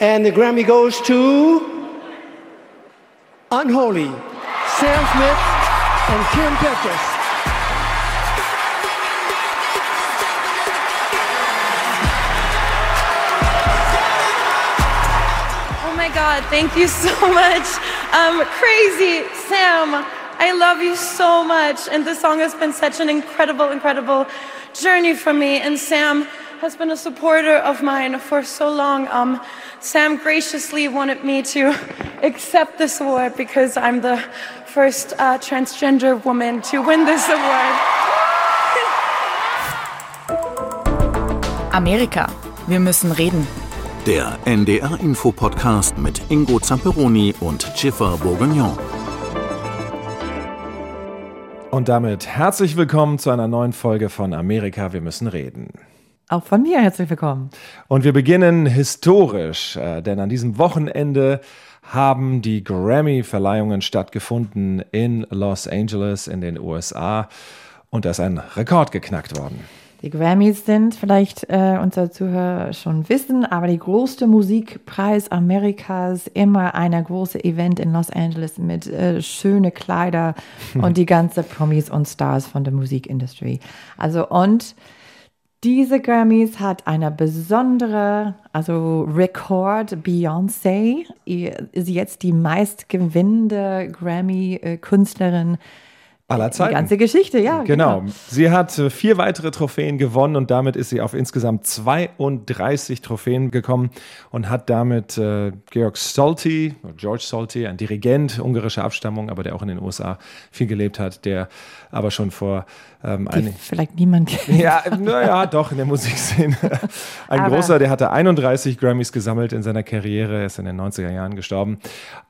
And the Grammy goes to Unholy, Sam Smith and Kim Petras. Oh my God, thank you so much. Um, crazy, Sam. I love you so much. And this song has been such an incredible, incredible journey for me. And Sam has been a supporter of mine for so long. Um, Sam graciously wanted me to accept this award because I'm the first uh, transgender woman to win this award. Amerika. Wir müssen reden. Der NDR-Info-Podcast mit Ingo Zamperoni und Schiffer Bourguignon. Und damit herzlich willkommen zu einer neuen Folge von Amerika, wir müssen reden. Auch von mir herzlich willkommen. Und wir beginnen historisch, äh, denn an diesem Wochenende haben die Grammy-Verleihungen stattgefunden in Los Angeles in den USA und da ist ein Rekord geknackt worden. Die Grammys sind, vielleicht äh, unsere Zuhörer schon wissen, aber die größte Musikpreis Amerikas, immer ein großes Event in Los Angeles mit äh, schöne Kleider und die ganze Promis und Stars von der Musikindustrie. Also und diese Grammys hat eine besondere, also Rekord Beyoncé. Ist jetzt die meistgewinnende Grammy-Künstlerin aller Zeiten. Die ganze Geschichte, ja. Genau. genau. Sie hat äh, vier weitere Trophäen gewonnen und damit ist sie auf insgesamt 32 Trophäen gekommen und hat damit äh, Georg Solti, George Solti, ein Dirigent ungarischer Abstammung, aber der auch in den USA viel gelebt hat, der aber schon vor ähm, ein, vielleicht niemand kennt. Ja, naja, doch, in der Musikszene. Ein aber großer, der hatte 31 Grammys gesammelt in seiner Karriere, er ist in den 90er Jahren gestorben.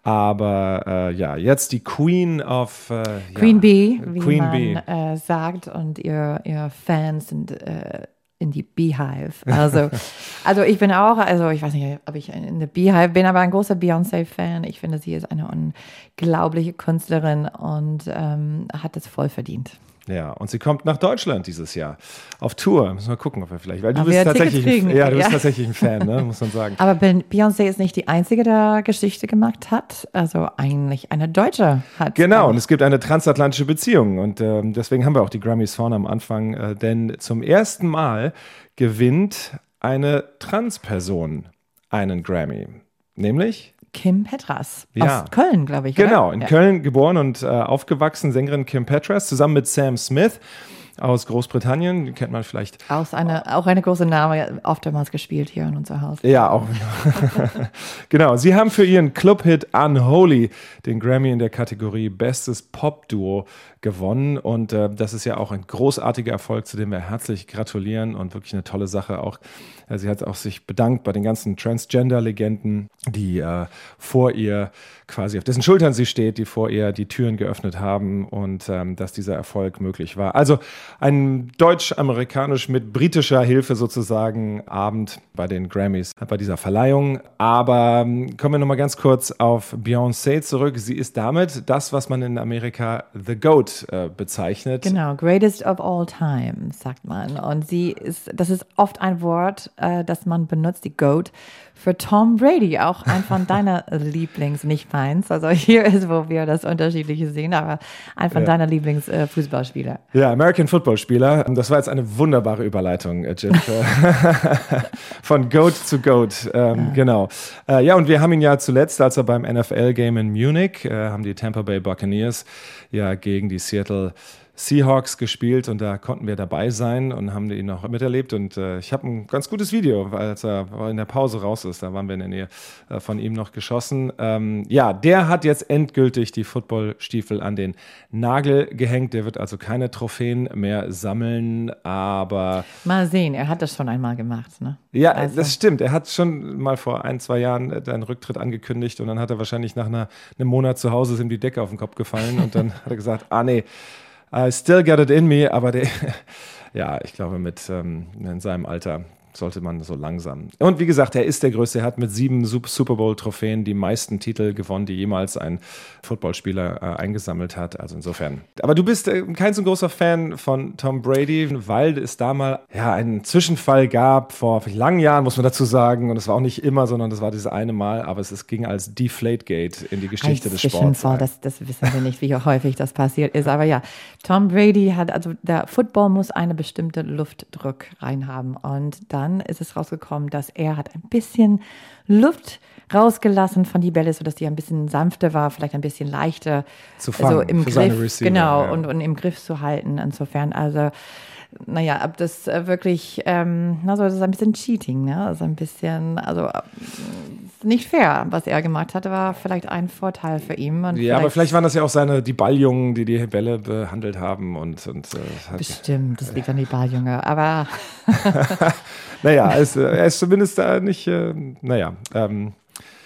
Aber äh, ja, jetzt die Queen of äh, Queen ja, Bee, wie Queen man Bee. Äh, sagt, und ihr, ihr Fans sind äh, in die Beehive. Also, also ich bin auch, also ich weiß nicht, ob ich in der Beehive bin, aber ein großer Beyoncé-Fan. Ich finde, sie ist eine unglaubliche Künstlerin und ähm, hat es voll verdient. Ja, und sie kommt nach Deutschland dieses Jahr auf Tour. Müssen wir gucken, ob wir vielleicht, weil du bist tatsächlich, ein, ja, du bist ja. tatsächlich ein Fan, ne, muss man sagen. Aber Beyoncé ist nicht die einzige, der Geschichte gemacht hat. Also eigentlich eine Deutsche hat. Genau, und es gibt eine transatlantische Beziehung und äh, deswegen haben wir auch die Grammys vorne am Anfang, äh, denn zum ersten Mal gewinnt eine Transperson einen Grammy, nämlich Kim Petras ja. aus Köln, glaube ich. Genau, oder? in ja. Köln geboren und äh, aufgewachsen, Sängerin Kim Petras, zusammen mit Sam Smith aus Großbritannien, die kennt man vielleicht. Aus eine, auch eine große Name, oftmals gespielt hier in unser Haus. Ja, auch. genau. Sie haben für ihren Clubhit Unholy den Grammy in der Kategorie Bestes Pop-Duo gewonnen. Und äh, das ist ja auch ein großartiger Erfolg, zu dem wir herzlich gratulieren und wirklich eine tolle Sache. Auch äh, sie hat auch sich bedankt bei den ganzen Transgender-Legenden, die äh, vor ihr quasi auf dessen Schultern sie steht, die vor ihr die Türen geöffnet haben und ähm, dass dieser Erfolg möglich war. Also ein deutsch-amerikanisch mit britischer Hilfe sozusagen Abend bei den Grammys, bei dieser Verleihung. Aber ähm, kommen wir nochmal ganz kurz auf Beyoncé zurück. Sie ist damit das, was man in Amerika The Goat äh, bezeichnet. Genau, greatest of all time, sagt man. Und sie ist, das ist oft ein Wort, äh, das man benutzt, die Goat, für Tom Brady, auch ein von deiner Lieblings, nicht meins. Also hier ist, wo wir das Unterschiedliche sehen, aber ein von ja. deiner Lieblingsfußballspieler. Äh, ja, American Football Spieler. Das war jetzt eine wunderbare Überleitung, äh, Jim. von Goat zu Goat, ähm, ja. genau. Äh, ja, und wir haben ihn ja zuletzt, als er beim NFL-Game in Munich, äh, haben die Tampa Bay Buccaneers ja gegen die Seattle Seahawks gespielt und da konnten wir dabei sein und haben ihn noch miterlebt. Und äh, ich habe ein ganz gutes Video, als er in der Pause raus ist. Da waren wir in der Nähe äh, von ihm noch geschossen. Ähm, ja, der hat jetzt endgültig die Footballstiefel an den Nagel gehängt. Der wird also keine Trophäen mehr sammeln, aber. Mal sehen, er hat das schon einmal gemacht, ne? Ja, also. das stimmt. Er hat schon mal vor ein, zwei Jahren äh, einen Rücktritt angekündigt und dann hat er wahrscheinlich nach einer, einem Monat zu Hause ist ihm die Decke auf den Kopf gefallen und dann hat er gesagt, ah nee, I still got it in me, aber der, ja, ich glaube, mit ähm, in seinem Alter sollte man so langsam. Und wie gesagt, er ist der Größte. Er hat mit sieben Super Bowl-Trophäen die meisten Titel gewonnen, die jemals ein Footballspieler äh, eingesammelt hat. Also insofern. Aber du bist äh, kein so großer Fan von Tom Brady, weil es da mal ja, einen Zwischenfall gab vor langen Jahren, muss man dazu sagen. Und es war auch nicht immer, sondern das war dieses eine Mal. Aber es, es ging als Deflategate in die Geschichte Ein des Sports. Zwischenfall, das, das wissen wir nicht, wie häufig das passiert ist. Aber ja, Tom Brady hat, also der Football muss eine bestimmte Luftdruck reinhaben. Und dann ist es rausgekommen, dass er hat ein bisschen Luft rausgelassen von die Bälle, sodass die ein bisschen sanfter war, vielleicht ein bisschen leichter. Zu fangen also im Griff, Receiver, genau, ja. und, und im Griff zu halten. Insofern, also naja, ob das äh, wirklich, ähm, also das ist ein bisschen Cheating, ne? Also ein bisschen, also äh, nicht fair, was er gemacht hatte, war vielleicht ein Vorteil für ihn. Ja, aber vielleicht waren das ja auch seine, die Balljungen, die die Bälle behandelt haben und, und äh, hat, Bestimmt, das liegt an die Balljunge. Aber naja, er ist, äh, er ist zumindest da nicht, äh, naja, ähm,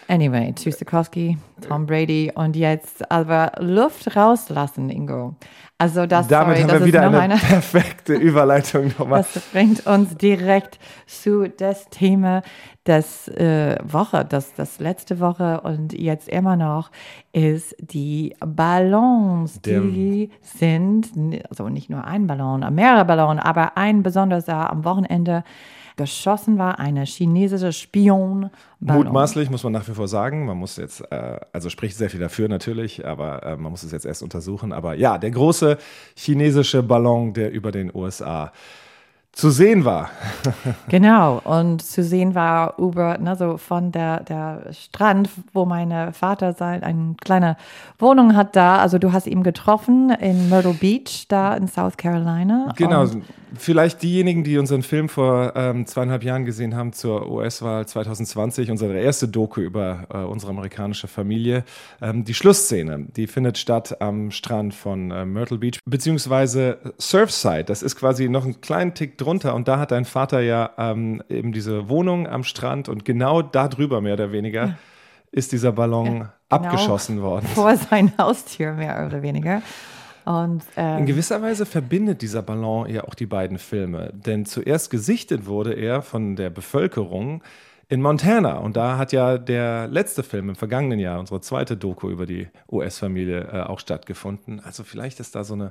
anyway, Tschüssikowski, Tom Brady und jetzt aber Luft rauslassen, Ingo. Also das, damit sorry, haben das wir wieder ist noch eine, eine, perfekte Überleitung nochmal. das bringt uns direkt zu das Thema des äh, Woche, das, das letzte Woche und jetzt immer noch ist die Ballons. Der- die sind, also nicht nur ein Ballon, mehrere Ballons, aber ein besonders da am Wochenende geschossen war, eine chinesische Spion. Mutmaßlich muss man nach wie vor sagen. Man muss jetzt, äh, also spricht sehr viel dafür natürlich, aber äh, man muss es jetzt erst untersuchen. Aber ja, der große chinesische Ballon, der über den USA zu sehen war. Genau, und zu sehen war über, ne, so von der, der Strand, wo mein Vater sein, eine kleine Wohnung hat da. Also du hast ihn getroffen in Myrtle Beach, da in South Carolina. Genau, Und vielleicht diejenigen, die unseren Film vor ähm, zweieinhalb Jahren gesehen haben zur US-Wahl 2020, unsere erste Doku über äh, unsere amerikanische Familie, ähm, die Schlussszene, die findet statt am Strand von äh, Myrtle Beach, beziehungsweise Surfside, das ist quasi noch einen kleinen Tick drunter und da hat dein Vater ja ähm, eben diese Wohnung am Strand und genau da drüber mehr oder weniger ist dieser Ballon genau abgeschossen worden. Vor sein Haustür, mehr oder weniger. Und In ähm, gewisser Weise verbindet dieser Ballon ja auch die beiden Filme. Denn zuerst gesichtet wurde er von der Bevölkerung in Montana. Und da hat ja der letzte Film im vergangenen Jahr, unsere zweite Doku über die US-Familie, äh, auch stattgefunden. Also vielleicht ist da so eine,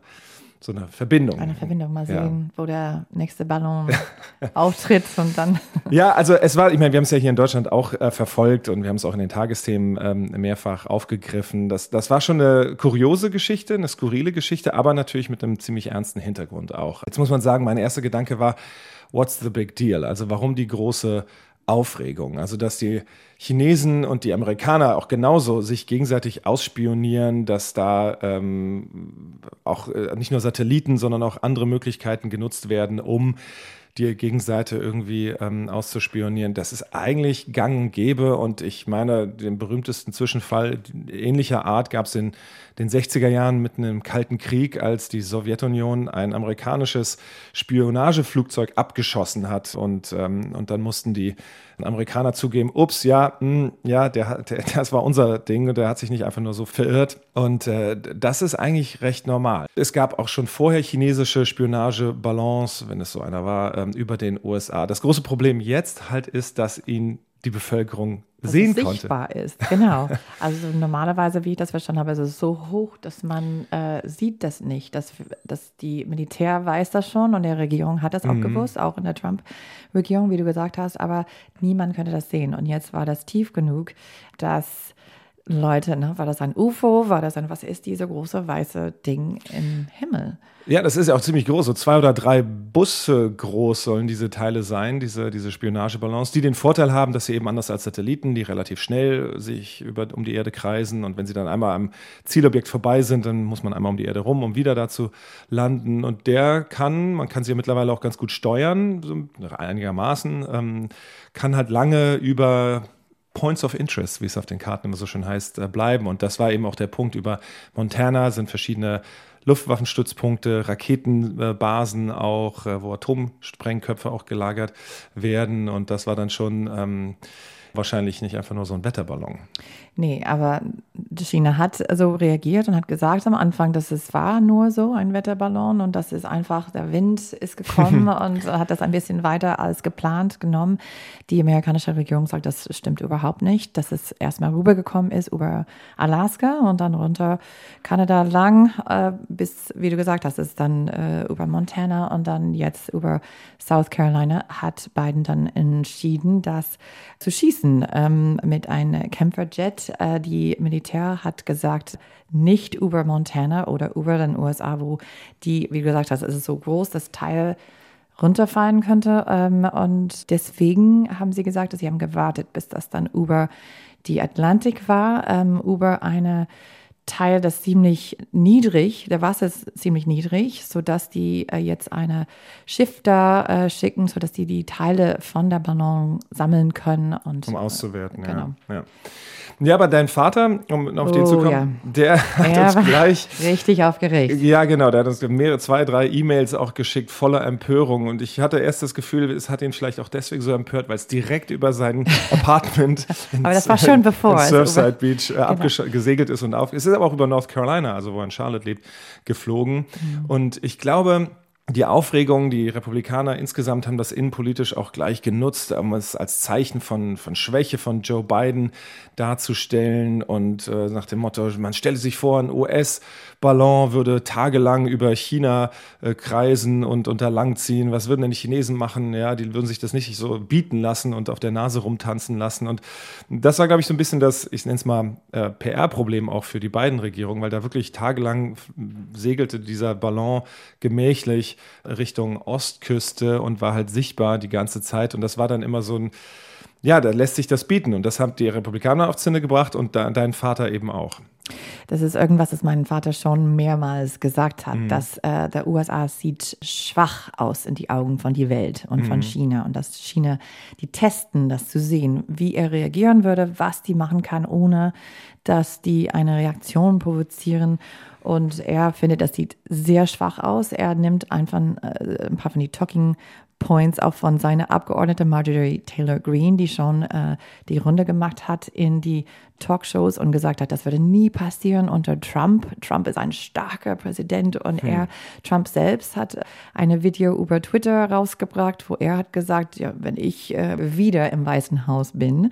so eine Verbindung. eine Verbindung, mal Ja. sehen, wo der nächste Ballon auftritt und dann. Ja, also es war, ich meine, wir haben es ja hier in Deutschland auch äh, verfolgt und wir haben es auch in den Tagesthemen ähm, mehrfach aufgegriffen. Das, das war schon eine kuriose Geschichte, eine skurrile Geschichte, aber natürlich mit einem ziemlich ernsten Hintergrund auch. Jetzt muss man sagen, mein erster Gedanke war, what's the big deal? Also warum die große Aufregung? Also dass die Chinesen und die Amerikaner auch genauso sich gegenseitig ausspionieren, dass da ähm, auch äh, nicht nur Satelliten, sondern auch andere Möglichkeiten genutzt werden, um die Gegenseite irgendwie ähm, auszuspionieren. Das ist eigentlich gang und gäbe und ich meine, den berühmtesten Zwischenfall ähnlicher Art gab es in den 60er Jahren mitten im Kalten Krieg, als die Sowjetunion ein amerikanisches Spionageflugzeug abgeschossen hat und, ähm, und dann mussten die Amerikaner zugeben, ups, ja, mh, ja, der, der, das war unser Ding und der hat sich nicht einfach nur so verirrt. Und äh, das ist eigentlich recht normal. Es gab auch schon vorher chinesische Spionageballons, wenn es so einer war, ähm, über den USA. Das große Problem jetzt halt ist, dass ihn die Bevölkerung dass sehen es konnte. sichtbar ist. Genau. Also normalerweise, wie ich das verstanden habe, ist es so hoch, dass man äh, sieht das nicht. Dass, dass die Militär weiß das schon und der Regierung hat das auch gewusst, auch in der Trump-Regierung, wie du gesagt hast, aber niemand könnte das sehen. Und jetzt war das tief genug, dass Leute, ne, war das ein UFO, war das ein, was ist diese große weiße Ding im Himmel? Ja, das ist ja auch ziemlich groß. So zwei oder drei Busse groß sollen diese Teile sein, diese, diese Spionageballons, die den Vorteil haben, dass sie eben anders als Satelliten, die relativ schnell sich über, um die Erde kreisen und wenn sie dann einmal am Zielobjekt vorbei sind, dann muss man einmal um die Erde rum, um wieder da zu landen. Und der kann, man kann sie ja mittlerweile auch ganz gut steuern, so einigermaßen, ähm, kann halt lange über Points of Interest, wie es auf den Karten immer so schön heißt, äh, bleiben. Und das war eben auch der Punkt über Montana, sind verschiedene Luftwaffenstützpunkte, Raketenbasen auch, äh, wo Atomsprengköpfe auch gelagert werden. Und das war dann schon ähm, wahrscheinlich nicht einfach nur so ein Wetterballon. Nee, aber China hat so reagiert und hat gesagt am Anfang, dass es war nur so ein Wetterballon und das ist einfach, der Wind ist gekommen und hat das ein bisschen weiter als geplant genommen. Die amerikanische Regierung sagt, das stimmt überhaupt nicht, dass es erstmal rübergekommen ist über Alaska und dann runter Kanada lang, äh, bis, wie du gesagt hast, ist dann äh, über Montana und dann jetzt über South Carolina, hat Biden dann entschieden, das zu schießen ähm, mit einem Kämpferjet. Äh, die Militär hat gesagt, nicht über Montana oder über den USA, wo die, wie du gesagt hast, es ist so groß, das Teil runterfallen könnte. Ähm, und deswegen haben sie gesagt, dass sie haben gewartet, bis das dann über die Atlantik war, ähm, über eine Teil das ziemlich niedrig, der Wasser ist ziemlich niedrig, sodass die äh, jetzt eine Schiff da äh, schicken, sodass die die Teile von der Ballon sammeln können. Und, um auszuwerten, äh, genau. ja. ja. Ja, aber dein Vater, um auf Oh, den zu kommen, ja. der hat Er uns war gleich richtig aufgeregt. Ja, genau. Der hat uns mehrere, zwei, drei E-Mails auch geschickt, voller Empörung. Und ich hatte erst das Gefühl, es hat ihn vielleicht auch deswegen so empört, weil es direkt über sein Apartment ins, Aber das war schon bevor, ins also über- Surfside Beach äh, abgesch- gesegelt ist und auf. Ist aber auch über North Carolina, also wo er in Charlotte lebt, geflogen. Mhm. Und ich glaube, die Aufregung, die Republikaner insgesamt haben das innenpolitisch auch gleich genutzt, um es als Zeichen von, von Schwäche von Joe Biden darzustellen und äh, nach dem Motto, man stelle sich vor, ein US-Ballon würde tagelang über China äh, kreisen und unter lang ziehen. Was würden denn die Chinesen machen? Ja, die würden sich das nicht so bieten lassen und auf der Nase rumtanzen lassen. Und das war, glaube ich, so ein bisschen das, ich nenne es mal, äh, PR-Problem auch für die beiden Regierungen, weil da wirklich tagelang segelte dieser Ballon gemächlich Richtung Ostküste und war halt sichtbar die ganze Zeit. Und das war dann immer so ein, ja, da lässt sich das bieten. Und das haben die Republikaner auf Zinne gebracht und da, dein Vater eben auch. Das ist irgendwas, das mein Vater schon mehrmals gesagt Mhm. hat, dass äh, der USA sieht schwach aus in die Augen von die Welt und Mhm. von China und dass China die testen, das zu sehen, wie er reagieren würde, was die machen kann, ohne dass die eine Reaktion provozieren. Und er findet, das sieht sehr schwach aus. Er nimmt einfach äh, ein paar von die Talking Points auch von seiner Abgeordnete Marjorie Taylor Greene, die schon äh, die Runde gemacht hat in die Talkshows und gesagt hat, das würde nie passieren unter Trump. Trump ist ein starker Präsident und er, Trump selbst, hat eine Video über Twitter rausgebracht, wo er hat gesagt, ja, wenn ich äh, wieder im Weißen Haus bin,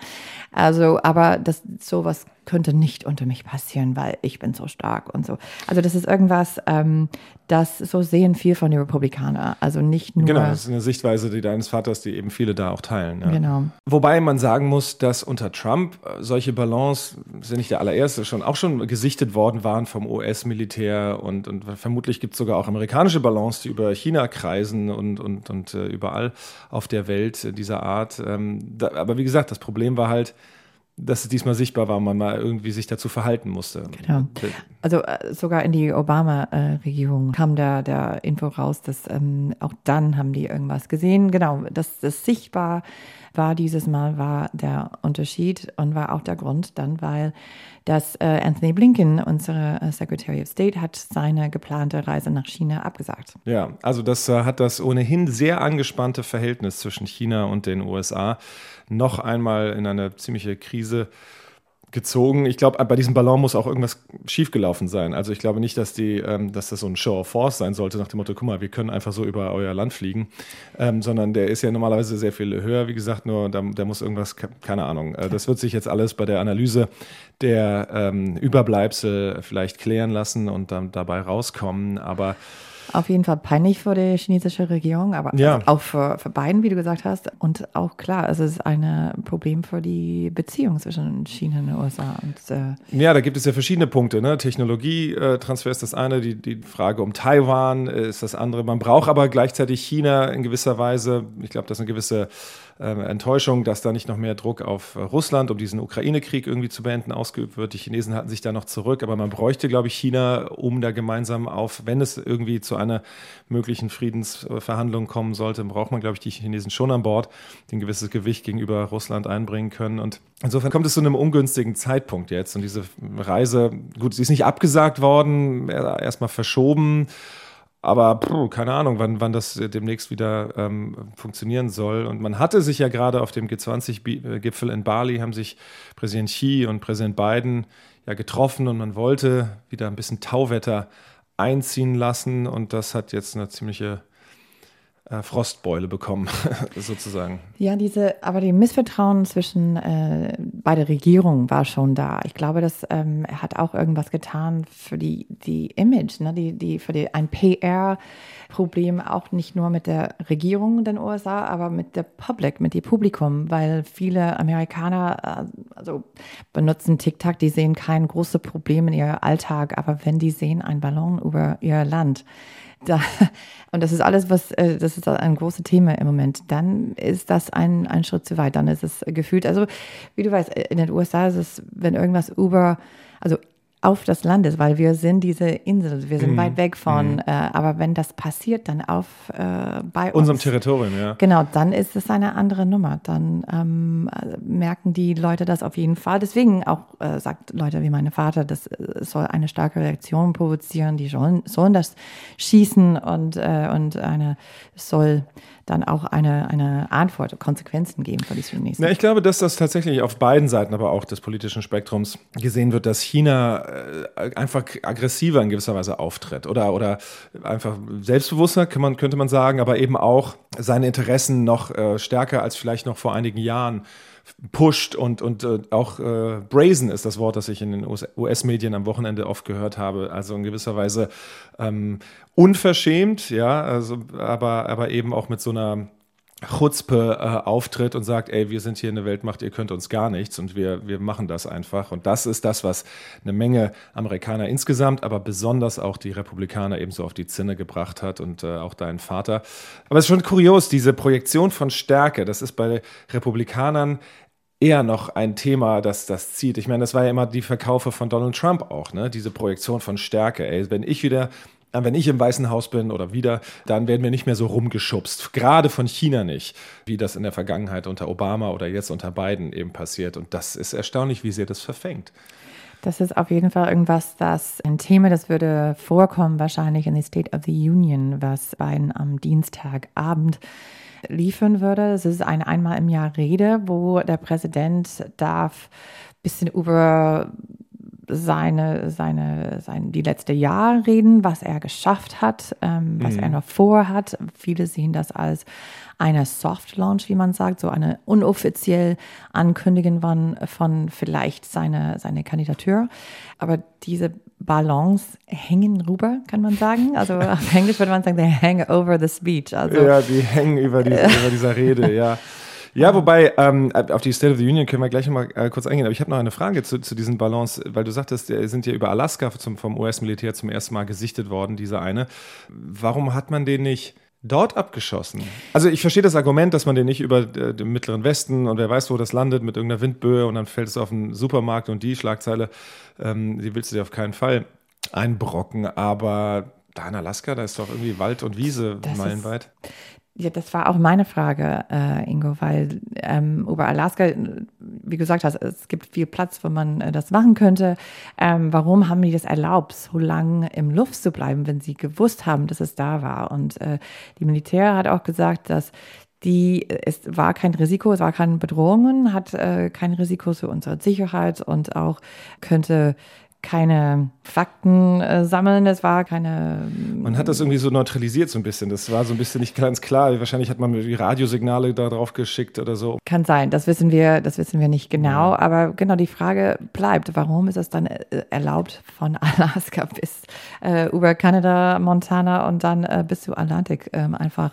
also, aber das sowas könnte nicht unter mich passieren, weil ich bin so stark und so. Also das ist irgendwas, ähm, das so sehen viel von den Republikanern. Also nicht nur. Genau, das ist eine Sichtweise, die deines Vaters, die eben viele da auch teilen. Ja. Genau. Wobei man sagen muss, dass unter Trump äh, solche Ballons, sind nicht der allererste, schon auch schon gesichtet worden waren vom US-Militär und, und vermutlich gibt es sogar auch amerikanische Ballons, die über China kreisen und, und, und äh, überall auf der Welt dieser Art. Ähm, da, aber wie gesagt, das Problem war halt, dass es diesmal sichtbar war und man mal irgendwie sich dazu verhalten musste. Genau. Also äh, sogar in die Obama-Regierung kam da der Info raus, dass ähm, auch dann haben die irgendwas gesehen. Genau, dass das sichtbar war dieses Mal war der Unterschied und war auch der Grund dann, weil dass äh, Anthony Blinken, unsere äh, Secretary of State, hat seine geplante Reise nach China abgesagt. Ja, also das äh, hat das ohnehin sehr angespannte Verhältnis zwischen China und den USA noch einmal in eine ziemliche Krise gezogen. Ich glaube, bei diesem Ballon muss auch irgendwas schiefgelaufen sein. Also ich glaube nicht, dass die, ähm, dass das so ein Show of Force sein sollte, nach dem Motto, guck mal, wir können einfach so über euer Land fliegen, ähm, sondern der ist ja normalerweise sehr viel höher, wie gesagt, nur da, da muss irgendwas, ke- keine Ahnung. Äh, das wird sich jetzt alles bei der Analyse der ähm, Überbleibsel vielleicht klären lassen und dann dabei rauskommen. Aber Auf jeden Fall peinlich für die chinesische Regierung, aber Ja. also auch für, für Biden, wie du gesagt hast. Und auch klar, es ist ein Problem für die Beziehung zwischen China und den USA. Und, äh, Ja, da gibt es ja verschiedene Punkte. Ne? Technologietransfer ist das eine, die, die Frage um Taiwan äh, ist das andere. Man braucht aber gleichzeitig China in gewisser Weise. Ich glaube, das ist eine gewisse äh, Enttäuschung, dass da nicht noch mehr Druck auf äh, Russland, um diesen Ukraine-Krieg irgendwie zu beenden, ausgeübt wird. Die Chinesen halten sich da noch zurück, aber man bräuchte, glaube ich, China, um da gemeinsam auf, wenn es irgendwie zu einer möglichen Friedensverhandlung kommen sollte, braucht man, glaube ich, die Chinesen schon an Bord, die ein gewisses Gewicht gegenüber Russland einbringen können. Und insofern kommt es zu einem ungünstigen Zeitpunkt jetzt. Und diese Reise, gut, sie ist nicht abgesagt worden, erstmal verschoben. Aber pff, keine Ahnung, wann, wann das demnächst wieder ähm, funktionieren soll. Und man hatte sich ja gerade auf dem G20-Gipfel in Bali, haben sich Präsident Xi und Präsident Biden ja getroffen und man wollte wieder ein bisschen Tauwetter einziehen lassen. Und das hat jetzt eine ziemliche äh, Frostbeule bekommen, sozusagen. Ja, diese, aber die Missvertrauen zwischen äh, bei der Regierung war schon da. Ich glaube, dass ähm, hat auch irgendwas getan für die, die Image, ne? die, die, für die, ein PR-Problem auch nicht nur mit der Regierung in den USA, aber mit der Public, mit dem Publikum, weil viele Amerikaner äh, also benutzen TikTok, die sehen kein großes Problem in ihrem Alltag, aber wenn die sehen einen Ballon über ihr Land, da, und das ist alles, was, äh, das ist ein großes Thema im Moment, dann ist das ein, ein Schritt zu weit. Dann ist es gefühlt, also wie du weißt, in den USA ist es, wenn irgendwas über, also auf das Land ist, weil wir sind diese Insel, wir sind mhm. weit weg von, mhm. äh, aber wenn das passiert, dann auf äh, bei unserem uns, Territorium, ja. Genau, dann ist es eine andere Nummer. Dann ähm, merken die Leute das auf jeden Fall. Deswegen auch äh, sagt Leute wie mein Vater, das äh, soll eine starke Reaktion provozieren. Die sollen, sollen das schießen und äh, und eine soll dann auch eine, eine Antwort, Konsequenzen geben für die Sunnis. Ja, ich glaube, dass das tatsächlich auf beiden Seiten, aber auch des politischen Spektrums gesehen wird, dass China äh, einfach aggressiver in gewisser Weise auftritt oder, oder einfach selbstbewusster, kann man, könnte man sagen, aber eben auch seine Interessen noch äh, stärker als vielleicht noch vor einigen Jahren pusht und, und äh, auch äh, brazen ist das Wort, das ich in den US-Medien am Wochenende oft gehört habe. Also in gewisser Weise ähm, unverschämt, ja, also, aber, aber eben auch mit so einer Chutzpe äh, auftritt und sagt, ey, wir sind hier eine Weltmacht, ihr könnt uns gar nichts und wir, wir machen das einfach. Und das ist das, was eine Menge Amerikaner insgesamt, aber besonders auch die Republikaner ebenso auf die Zinne gebracht hat und äh, auch dein Vater. Aber es ist schon kurios, diese Projektion von Stärke, das ist bei Republikanern eher noch ein Thema, das das zieht. Ich meine, das war ja immer die Verkaufe von Donald Trump auch, ne? Diese Projektion von Stärke. Ey, wenn ich wieder wenn ich im Weißen Haus bin oder wieder, dann werden wir nicht mehr so rumgeschubst. Gerade von China nicht, wie das in der Vergangenheit unter Obama oder jetzt unter Biden eben passiert. Und das ist erstaunlich, wie sehr das verfängt. Das ist auf jeden Fall irgendwas, das ein Thema, das würde vorkommen wahrscheinlich in the State of the Union, was Biden am Dienstagabend liefern würde. Es ist eine einmal im Jahr Rede, wo der Präsident darf bisschen über seine, seine, sein, die letzte Jahr reden, was er geschafft hat, ähm, was mhm. er noch vorhat. Viele sehen das als eine Soft Launch, wie man sagt, so eine unoffiziell Ankündigung von, von vielleicht seine, seine Kandidatur. Aber diese Ballons hängen rüber, kann man sagen. Also auf Englisch würde man sagen, they hang over the speech. Also, ja, die hängen über, diese, über dieser Rede, ja. Ja, wobei, ähm, auf die State of the Union können wir gleich mal äh, kurz eingehen. Aber ich habe noch eine Frage zu, zu diesen Ballons, weil du sagtest, die sind ja über Alaska zum, vom US-Militär zum ersten Mal gesichtet worden, dieser eine. Warum hat man den nicht dort abgeschossen? Also ich verstehe das Argument, dass man den nicht über äh, den mittleren Westen und wer weiß, wo das landet, mit irgendeiner Windböe und dann fällt es auf einen Supermarkt und die Schlagzeile, ähm, die willst du dir auf keinen Fall einbrocken. Aber da in Alaska, da ist doch irgendwie Wald und Wiese das meilenweit. Ist, ja, das war auch meine Frage, äh, Ingo, weil ähm, über Alaska, wie gesagt hast, es gibt viel Platz, wo man äh, das machen könnte. Ähm, warum haben die das erlaubt, so lange im Luft zu bleiben, wenn sie gewusst haben, dass es da war? Und äh, die Militär hat auch gesagt, dass die, es war kein Risiko, es war keine Bedrohungen, hat äh, kein Risiko für unsere Sicherheit und auch könnte keine Fakten äh, sammeln, es war keine. Man hat das irgendwie so neutralisiert so ein bisschen. Das war so ein bisschen nicht ganz klar. Wahrscheinlich hat man die Radiosignale da drauf geschickt oder so. Kann sein, das wissen wir, das wissen wir nicht genau. Ja. Aber genau die Frage bleibt, warum ist es dann äh, erlaubt von Alaska bis äh, über Kanada, Montana und dann äh, bis zu Atlantik ähm, einfach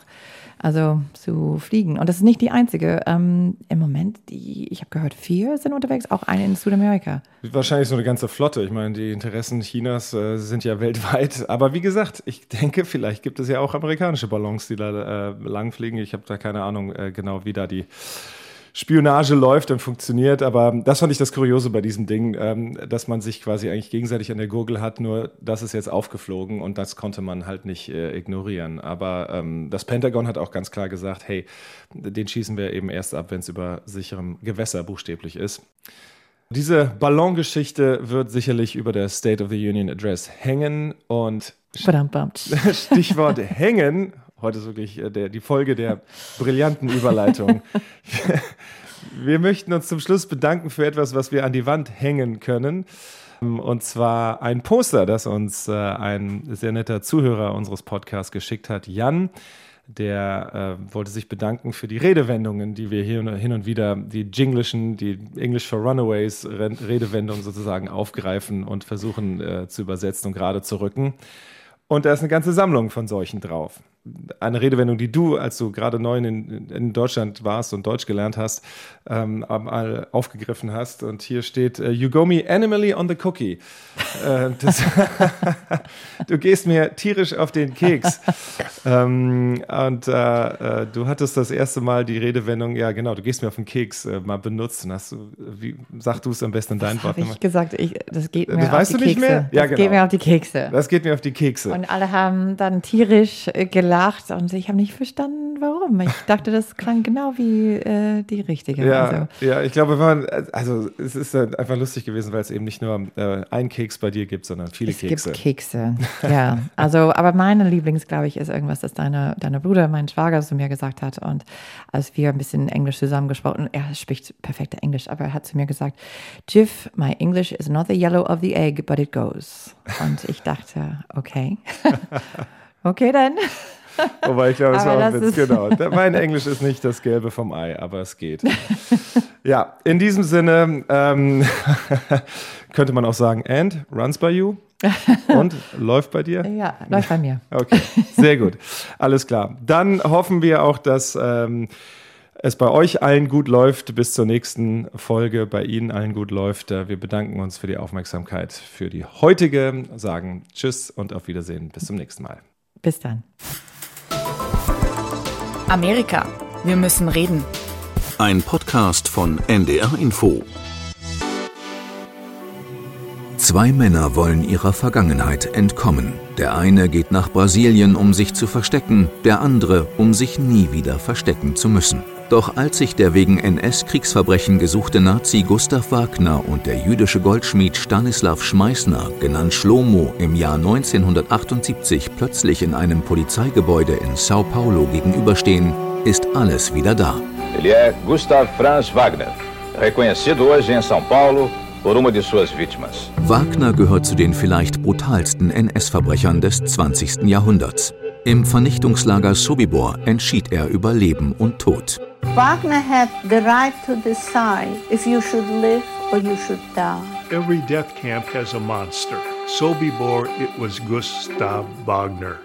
also zu fliegen. Und das ist nicht die einzige. Ähm, Im Moment, die, ich habe gehört, vier sind unterwegs, auch eine in Südamerika. Wahrscheinlich so eine ganze Flotte. Ich meine, die Interessen Chinas äh, sind ja weltweit. Aber wie gesagt, ich denke, vielleicht gibt es ja auch amerikanische Ballons, die da äh, langfliegen. Ich habe da keine Ahnung äh, genau, wie da die Spionage läuft und funktioniert. Aber das fand ich das Kuriose bei diesem Ding, ähm, dass man sich quasi eigentlich gegenseitig an der Gurgel hat, nur das ist jetzt aufgeflogen und das konnte man halt nicht äh, ignorieren. Aber ähm, das Pentagon hat auch ganz klar gesagt, hey, den schießen wir eben erst ab, wenn es über sicherem Gewässer buchstäblich ist. Diese Ballongeschichte wird sicherlich über der State of the Union Address hängen und Stichwort hängen. Heute ist wirklich äh, der, die Folge der brillanten Überleitung. Wir möchten uns zum Schluss bedanken für etwas, was wir an die Wand hängen können. Und zwar ein Poster, das uns äh, ein sehr netter Zuhörer unseres Podcasts geschickt hat, Jan. Der äh, wollte sich bedanken für die Redewendungen, die wir hier hin und wieder, die jinglischen, die English for Runaways Redewendungen sozusagen aufgreifen und versuchen äh, zu übersetzen und gerade zu rücken. Und da ist eine ganze Sammlung von solchen drauf eine Redewendung, die du, als du gerade neu in, in Deutschland warst und Deutsch gelernt hast, ähm, mal aufgegriffen hast. Und hier steht, uh, you go me animally on the cookie. äh, das, du gehst mir tierisch auf den Keks. ähm, und äh, äh, du hattest das erste Mal die Redewendung, ja genau, du gehst mir auf den Keks, äh, mal benutzt. Und hast du, wie, sag du es am besten in deinen Worten. ich gesagt, ich, das geht mir das auf weißt die du nicht Kekse. mehr? Ja, das genau. geht mir auf die Kekse. Das geht mir auf die Kekse. Und alle haben dann tierisch äh, gelacht und ich habe nicht verstanden, warum. Ich dachte, das klang genau wie äh, die richtige. Ja, Also, ja, ich glaube, man, also es ist einfach lustig gewesen, weil es eben nicht nur äh, einen Keks bei dir gibt, sondern viele es Kekse. gibt Kekse. Ja, also, aber meine Lieblings, glaube ich, ist irgendwas, das deine, deine Bruder, mein Schwager, zu mir gesagt hat. Und als wir ein bisschen Englisch zusammengesprochen, er spricht perfekte Englisch, aber er hat zu mir gesagt, Jiff, my English is not the yellow of the egg, but it goes. Und ich dachte, okay. okay, dann. Wobei ich glaube, es war ein Witz, genau. Mein Englisch ist nicht das Gelbe vom Ei, aber es geht. Ja, in diesem Sinne ähm, könnte man auch sagen, and runs by you und läuft bei dir. Ja, läuft bei mir. Okay, sehr gut. Alles klar. Dann hoffen wir auch, dass ähm, es bei euch allen gut läuft. Bis zur nächsten Folge bei Ihnen allen gut läuft. Äh, Wir bedanken uns für die Aufmerksamkeit für die heutige, sagen Tschüss und auf Wiedersehen. Bis zum nächsten Mal. Bis dann. Amerika. Wir müssen reden. Ein Podcast von NDR Info. Zwei Männer wollen ihrer Vergangenheit entkommen. Der eine geht nach Brasilien, um sich zu verstecken, der andere, um sich nie wieder verstecken zu müssen. Doch als sich der wegen NS-Kriegsverbrechen gesuchte Nazi Gustav Wagner und der jüdische Goldschmied Stanislav Schmeißner, genannt Schlomo, im Jahr 1978 plötzlich in einem Polizeigebäude in Sao Paulo gegenüberstehen, ist alles wieder da. Ele é Gustav Franz Wagner, reconhecido hoje em São Paulo por uma de suas vítimas. Wagner gehört zu den vielleicht brutalsten NS-Verbrechern des 20. Jahrhunderts. Im Vernichtungslager Sobibor entschied er über Leben und Tod. Wagner had the right to decide if you should live or you should die. Every death camp has a monster. Sobibor, it was Gustav Wagner.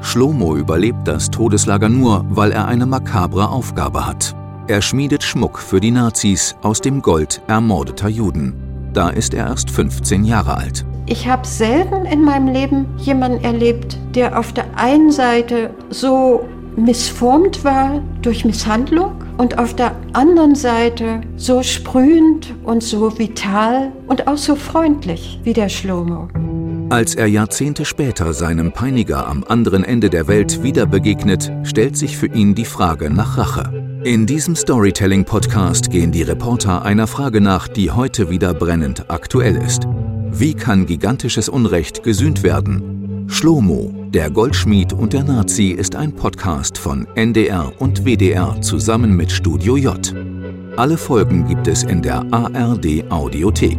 Schlomo überlebt das Todeslager nur, weil er eine makabre Aufgabe hat. Er schmiedet Schmuck für die Nazis aus dem Gold ermordeter Juden. Da ist er erst 15 Jahre alt. Ich habe selten in meinem Leben jemanden erlebt, der auf der einen Seite so missformt war durch Misshandlung und auf der anderen Seite so sprühend und so vital und auch so freundlich wie der Schlomo. Als er Jahrzehnte später seinem Peiniger am anderen Ende der Welt wieder begegnet, stellt sich für ihn die Frage nach Rache. In diesem Storytelling-Podcast gehen die Reporter einer Frage nach, die heute wieder brennend aktuell ist. Wie kann gigantisches Unrecht gesühnt werden? Schlomo, der Goldschmied und der Nazi ist ein Podcast von NDR und WDR zusammen mit Studio J. Alle Folgen gibt es in der ARD Audiothek.